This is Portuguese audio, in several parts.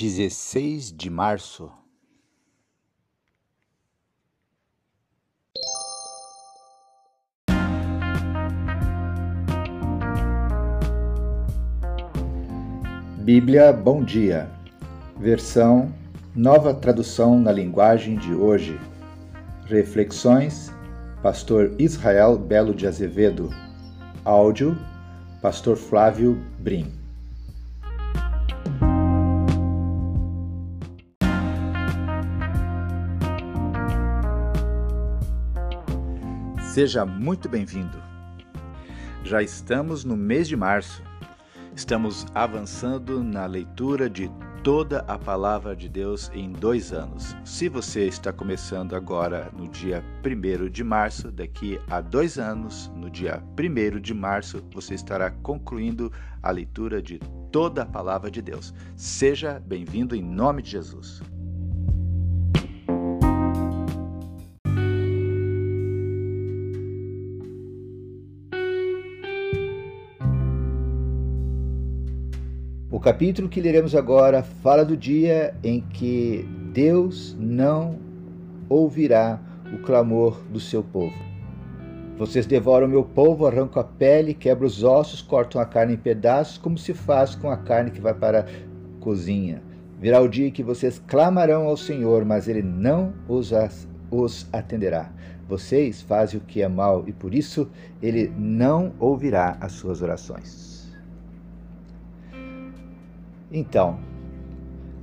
16 de março. Bíblia Bom Dia, versão Nova Tradução na Linguagem de Hoje. Reflexões, Pastor Israel Belo de Azevedo. Áudio, Pastor Flávio Brim. Seja muito bem-vindo. Já estamos no mês de março. Estamos avançando na leitura de toda a palavra de Deus em dois anos. Se você está começando agora no dia 1 de março, daqui a dois anos, no dia 1 de março, você estará concluindo a leitura de toda a palavra de Deus. Seja bem-vindo em nome de Jesus. Capítulo que leremos agora fala do dia em que Deus não ouvirá o clamor do seu povo. Vocês devoram meu povo, arrancam a pele, quebram os ossos, cortam a carne em pedaços, como se faz com a carne que vai para a cozinha. Virá o dia em que vocês clamarão ao Senhor, mas ele não os, os atenderá. Vocês fazem o que é mal e por isso ele não ouvirá as suas orações. Então,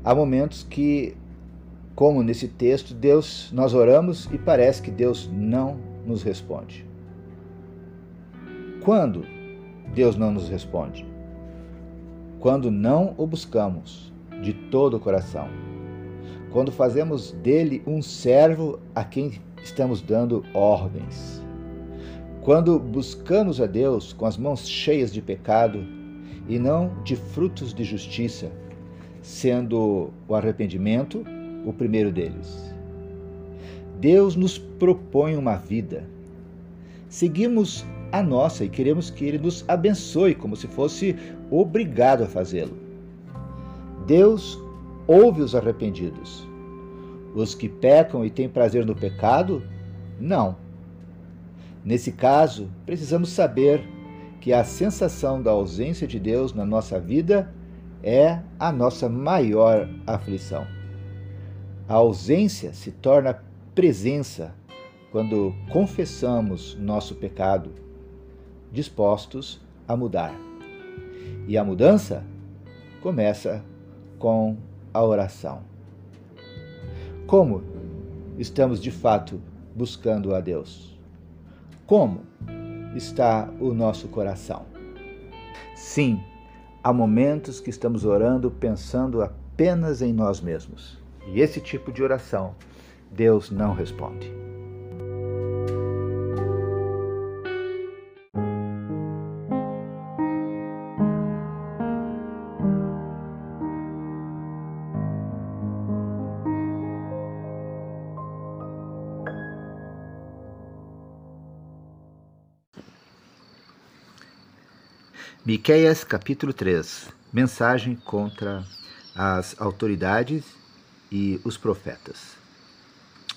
há momentos que, como nesse texto, Deus, nós oramos e parece que Deus não nos responde. Quando Deus não nos responde? Quando não o buscamos de todo o coração. Quando fazemos dele um servo a quem estamos dando ordens. Quando buscamos a Deus com as mãos cheias de pecado e não de frutos de justiça, sendo o arrependimento o primeiro deles. Deus nos propõe uma vida. Seguimos a nossa e queremos que Ele nos abençoe como se fosse obrigado a fazê-lo. Deus ouve os arrependidos. Os que pecam e têm prazer no pecado, não. Nesse caso, precisamos saber que a sensação da ausência de Deus na nossa vida é a nossa maior aflição. A ausência se torna presença quando confessamos nosso pecado, dispostos a mudar. E a mudança começa com a oração. Como estamos de fato buscando a Deus? Como está o nosso coração. Sim, há momentos que estamos orando pensando apenas em nós mesmos. E esse tipo de oração Deus não responde. Miqueias capítulo 3 Mensagem contra as autoridades e os profetas.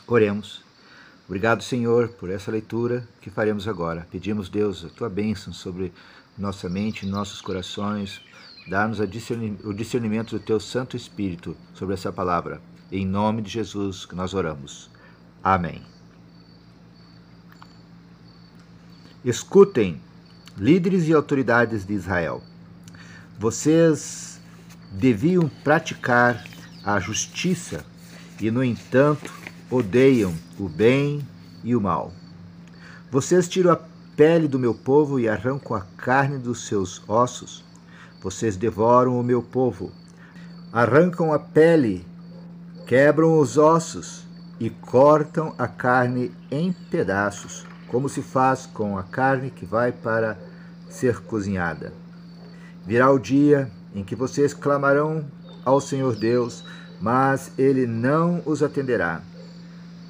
Oremos. Obrigado, Senhor, por essa leitura que faremos agora. Pedimos, Deus, a tua bênção sobre nossa mente nossos corações. Dá-nos o discernimento do teu Santo Espírito sobre essa palavra. Em nome de Jesus que nós oramos. Amém. Escutem líderes e autoridades de Israel, vocês deviam praticar a justiça e, no entanto, odeiam o bem e o mal. Vocês tiram a pele do meu povo e arrancam a carne dos seus ossos. Vocês devoram o meu povo, arrancam a pele, quebram os ossos e cortam a carne em pedaços, como se faz com a carne que vai para ser cozinhada. Virá o dia em que vocês clamarão ao Senhor Deus, mas ele não os atenderá.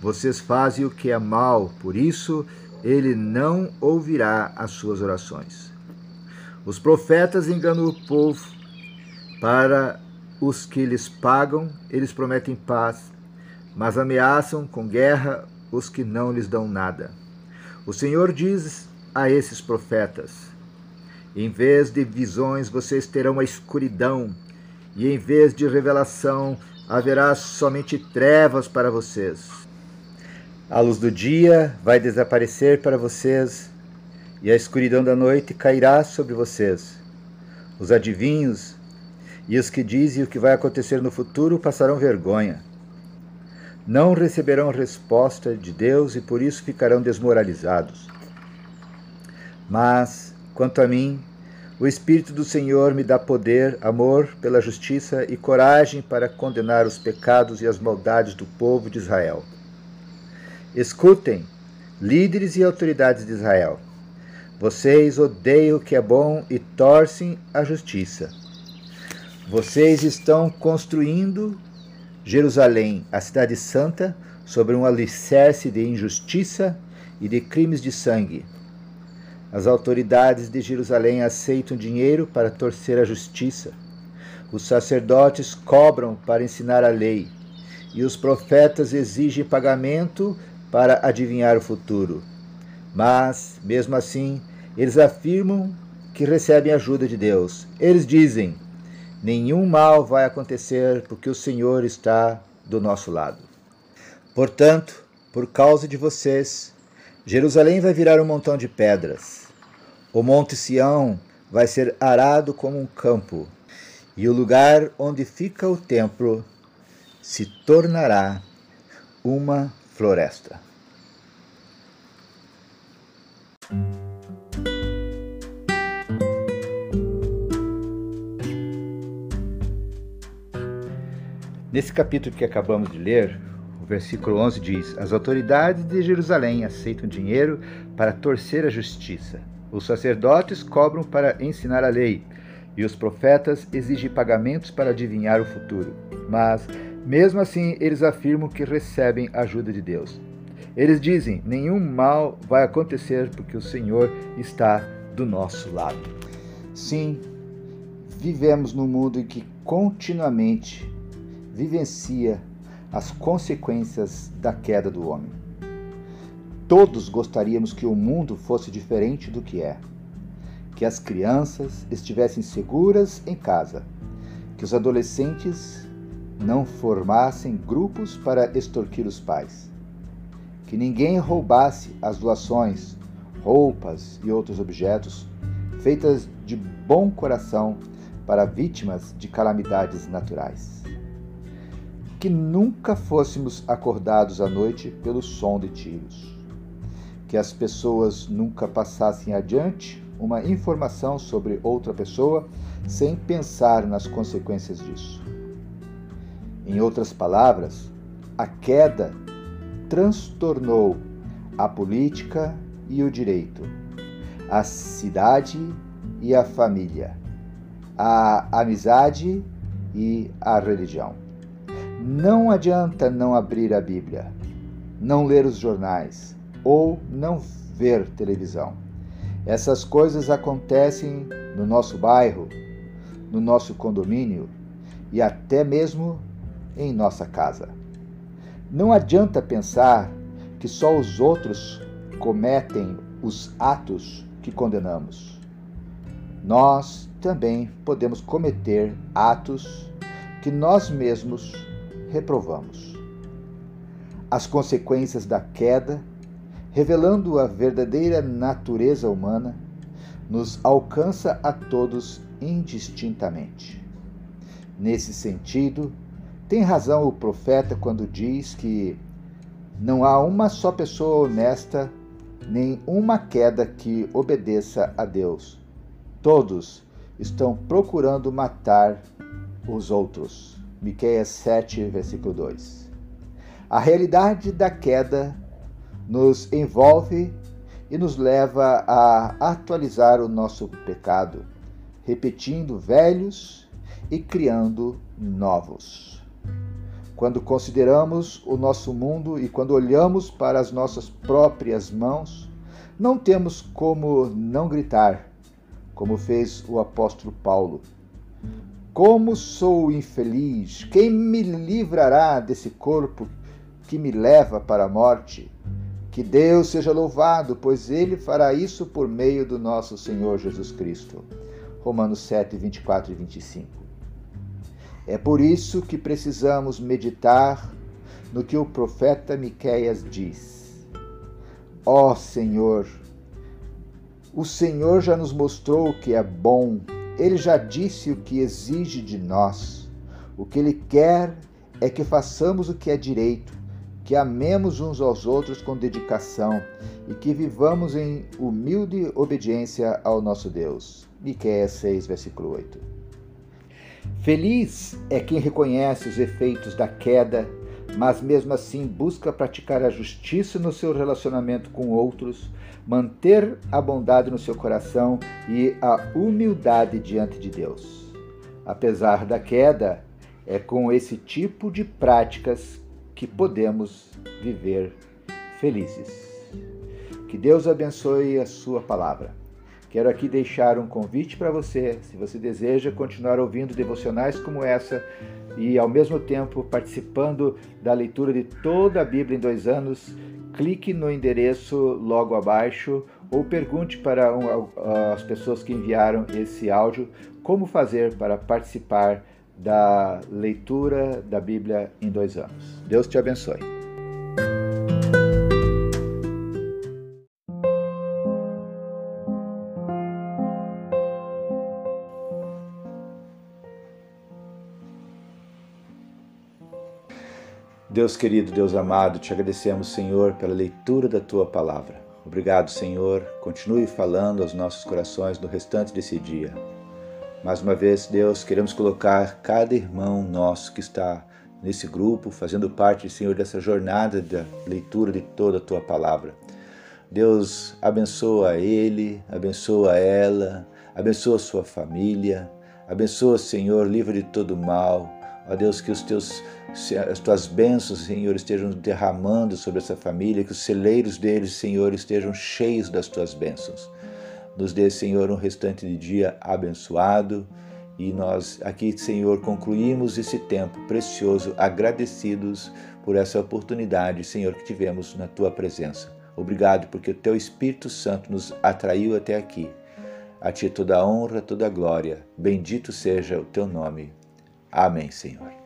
Vocês fazem o que é mal, por isso ele não ouvirá as suas orações. Os profetas enganam o povo para os que lhes pagam, eles prometem paz, mas ameaçam com guerra os que não lhes dão nada. O Senhor diz a esses profetas: Em vez de visões, vocês terão a escuridão, e em vez de revelação, haverá somente trevas para vocês. A luz do dia vai desaparecer para vocês, e a escuridão da noite cairá sobre vocês. Os adivinhos e os que dizem o que vai acontecer no futuro passarão vergonha. Não receberão resposta de Deus e por isso ficarão desmoralizados. Mas, quanto a mim, o Espírito do Senhor me dá poder, amor pela justiça e coragem para condenar os pecados e as maldades do povo de Israel. Escutem, líderes e autoridades de Israel. Vocês odeiam o que é bom e torcem a justiça. Vocês estão construindo Jerusalém, a cidade santa, sobre um alicerce de injustiça e de crimes de sangue. As autoridades de Jerusalém aceitam dinheiro para torcer a justiça. Os sacerdotes cobram para ensinar a lei, e os profetas exigem pagamento para adivinhar o futuro. Mas, mesmo assim, eles afirmam que recebem ajuda de Deus. Eles dizem: nenhum mal vai acontecer, porque o Senhor está do nosso lado. Portanto, por causa de vocês, Jerusalém vai virar um montão de pedras. O monte Sião vai ser arado como um campo, e o lugar onde fica o templo se tornará uma floresta. Nesse capítulo que acabamos de ler, versículo 11 diz: As autoridades de Jerusalém aceitam dinheiro para torcer a justiça. Os sacerdotes cobram para ensinar a lei, e os profetas exigem pagamentos para adivinhar o futuro. Mas, mesmo assim, eles afirmam que recebem ajuda de Deus. Eles dizem: nenhum mal vai acontecer porque o Senhor está do nosso lado. Sim, vivemos num mundo em que continuamente vivencia as consequências da queda do homem. Todos gostaríamos que o mundo fosse diferente do que é. Que as crianças estivessem seguras em casa, que os adolescentes não formassem grupos para extorquir os pais, que ninguém roubasse as doações, roupas e outros objetos feitas de bom coração para vítimas de calamidades naturais que nunca fôssemos acordados à noite pelo som de tiros, que as pessoas nunca passassem adiante uma informação sobre outra pessoa sem pensar nas consequências disso. Em outras palavras, a queda transtornou a política e o direito, a cidade e a família, a amizade e a religião. Não adianta não abrir a Bíblia, não ler os jornais ou não ver televisão. Essas coisas acontecem no nosso bairro, no nosso condomínio e até mesmo em nossa casa. Não adianta pensar que só os outros cometem os atos que condenamos. Nós também podemos cometer atos que nós mesmos reprovamos. As consequências da queda, revelando a verdadeira natureza humana, nos alcança a todos indistintamente. Nesse sentido, tem razão o profeta quando diz que não há uma só pessoa honesta, nem uma queda que obedeça a Deus. Todos estão procurando matar os outros. Miqueias 7, versículo 2. A realidade da queda nos envolve e nos leva a atualizar o nosso pecado, repetindo velhos e criando novos. Quando consideramos o nosso mundo e quando olhamos para as nossas próprias mãos, não temos como não gritar, como fez o apóstolo Paulo Como sou infeliz! Quem me livrará desse corpo que me leva para a morte? Que Deus seja louvado, pois Ele fará isso por meio do nosso Senhor Jesus Cristo. Romanos 7, 24 e 25. É por isso que precisamos meditar no que o profeta Miqueias diz. Ó oh, Senhor, o Senhor já nos mostrou que é bom, ele já disse o que exige de nós. O que ele quer é que façamos o que é direito, que amemos uns aos outros com dedicação e que vivamos em humilde obediência ao nosso Deus. Miqueias 6, versículo 8. Feliz é quem reconhece os efeitos da queda, mas mesmo assim busca praticar a justiça no seu relacionamento com outros, manter a bondade no seu coração e a humildade diante de Deus. Apesar da queda, é com esse tipo de práticas que podemos viver felizes. Que Deus abençoe a sua palavra. Quero aqui deixar um convite para você, se você deseja continuar ouvindo devocionais como essa e ao mesmo tempo participando da leitura de toda a Bíblia em dois anos, clique no endereço logo abaixo ou pergunte para as pessoas que enviaram esse áudio como fazer para participar da leitura da Bíblia em dois anos. Deus te abençoe. Deus querido, Deus amado, te agradecemos, Senhor, pela leitura da tua palavra. Obrigado, Senhor. Continue falando aos nossos corações no restante desse dia. Mais uma vez, Deus, queremos colocar cada irmão nosso que está nesse grupo, fazendo parte, Senhor, dessa jornada da leitura de toda a tua palavra. Deus abençoa ele, abençoa ela, abençoa sua família, abençoa, Senhor, livre de todo mal. Ó Deus, que os teus as tuas bênçãos, Senhor, estejam derramando sobre essa família, que os celeiros deles, Senhor, estejam cheios das tuas bênçãos. Nos dê, Senhor, um restante de dia abençoado e nós aqui, Senhor, concluímos esse tempo precioso, agradecidos por essa oportunidade, Senhor, que tivemos na tua presença. Obrigado porque o teu Espírito Santo nos atraiu até aqui. A ti toda a honra, toda a glória. Bendito seja o teu nome. Amém, Senhor.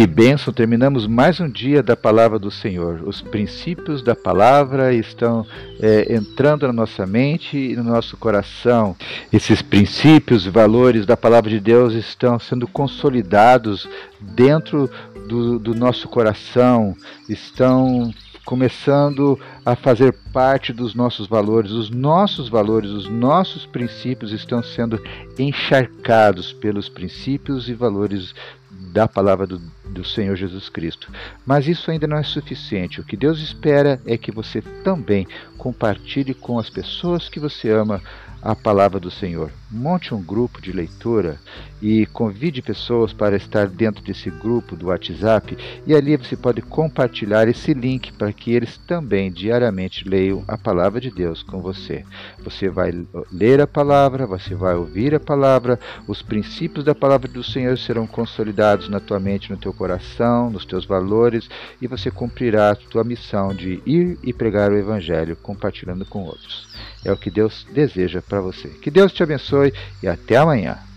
Que bênção! Terminamos mais um dia da palavra do Senhor. Os princípios da palavra estão é, entrando na nossa mente e no nosso coração. Esses princípios, valores da palavra de Deus estão sendo consolidados dentro do, do nosso coração, estão começando a fazer parte dos nossos valores. Os nossos valores, os nossos princípios estão sendo encharcados pelos princípios e valores da palavra do, do Senhor Jesus Cristo. Mas isso ainda não é suficiente. O que Deus espera é que você também compartilhe com as pessoas que você ama a palavra do Senhor. Monte um grupo de leitura e convide pessoas para estar dentro desse grupo do WhatsApp e ali você pode compartilhar esse link para que eles também diariamente leiam a palavra de Deus com você. Você vai ler a palavra, você vai ouvir a palavra, os princípios da palavra do Senhor serão consolidados na tua mente, no teu coração, nos teus valores e você cumprirá a tua missão de ir e pregar o evangelho compartilhando com outros. É o que Deus deseja para você. Que Deus te abençoe e até amanhã.